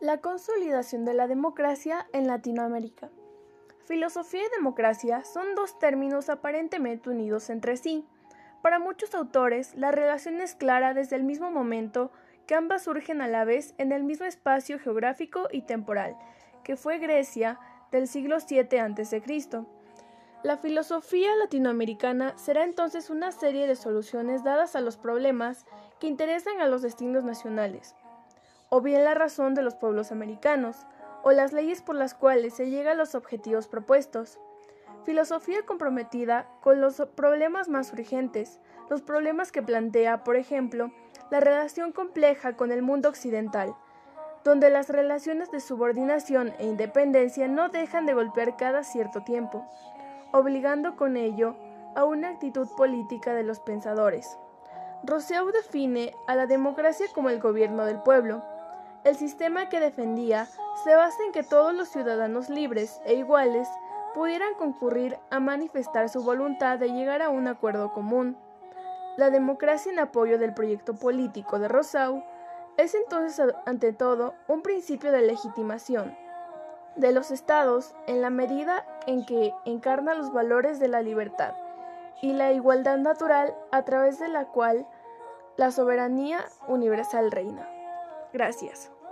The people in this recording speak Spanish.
La consolidación de la democracia en Latinoamérica. Filosofía y democracia son dos términos aparentemente unidos entre sí. Para muchos autores, la relación es clara desde el mismo momento que ambas surgen a la vez en el mismo espacio geográfico y temporal, que fue Grecia del siglo VII a.C. La filosofía latinoamericana será entonces una serie de soluciones dadas a los problemas que interesan a los destinos nacionales o bien la razón de los pueblos americanos, o las leyes por las cuales se llega a los objetivos propuestos. Filosofía comprometida con los problemas más urgentes, los problemas que plantea, por ejemplo, la relación compleja con el mundo occidental, donde las relaciones de subordinación e independencia no dejan de golpear cada cierto tiempo, obligando con ello a una actitud política de los pensadores. Rousseau define a la democracia como el gobierno del pueblo, el sistema que defendía se basa en que todos los ciudadanos libres e iguales pudieran concurrir a manifestar su voluntad de llegar a un acuerdo común. La democracia en apoyo del proyecto político de Rousseau es entonces ante todo un principio de legitimación de los estados en la medida en que encarna los valores de la libertad y la igualdad natural a través de la cual la soberanía universal reina. Gracias.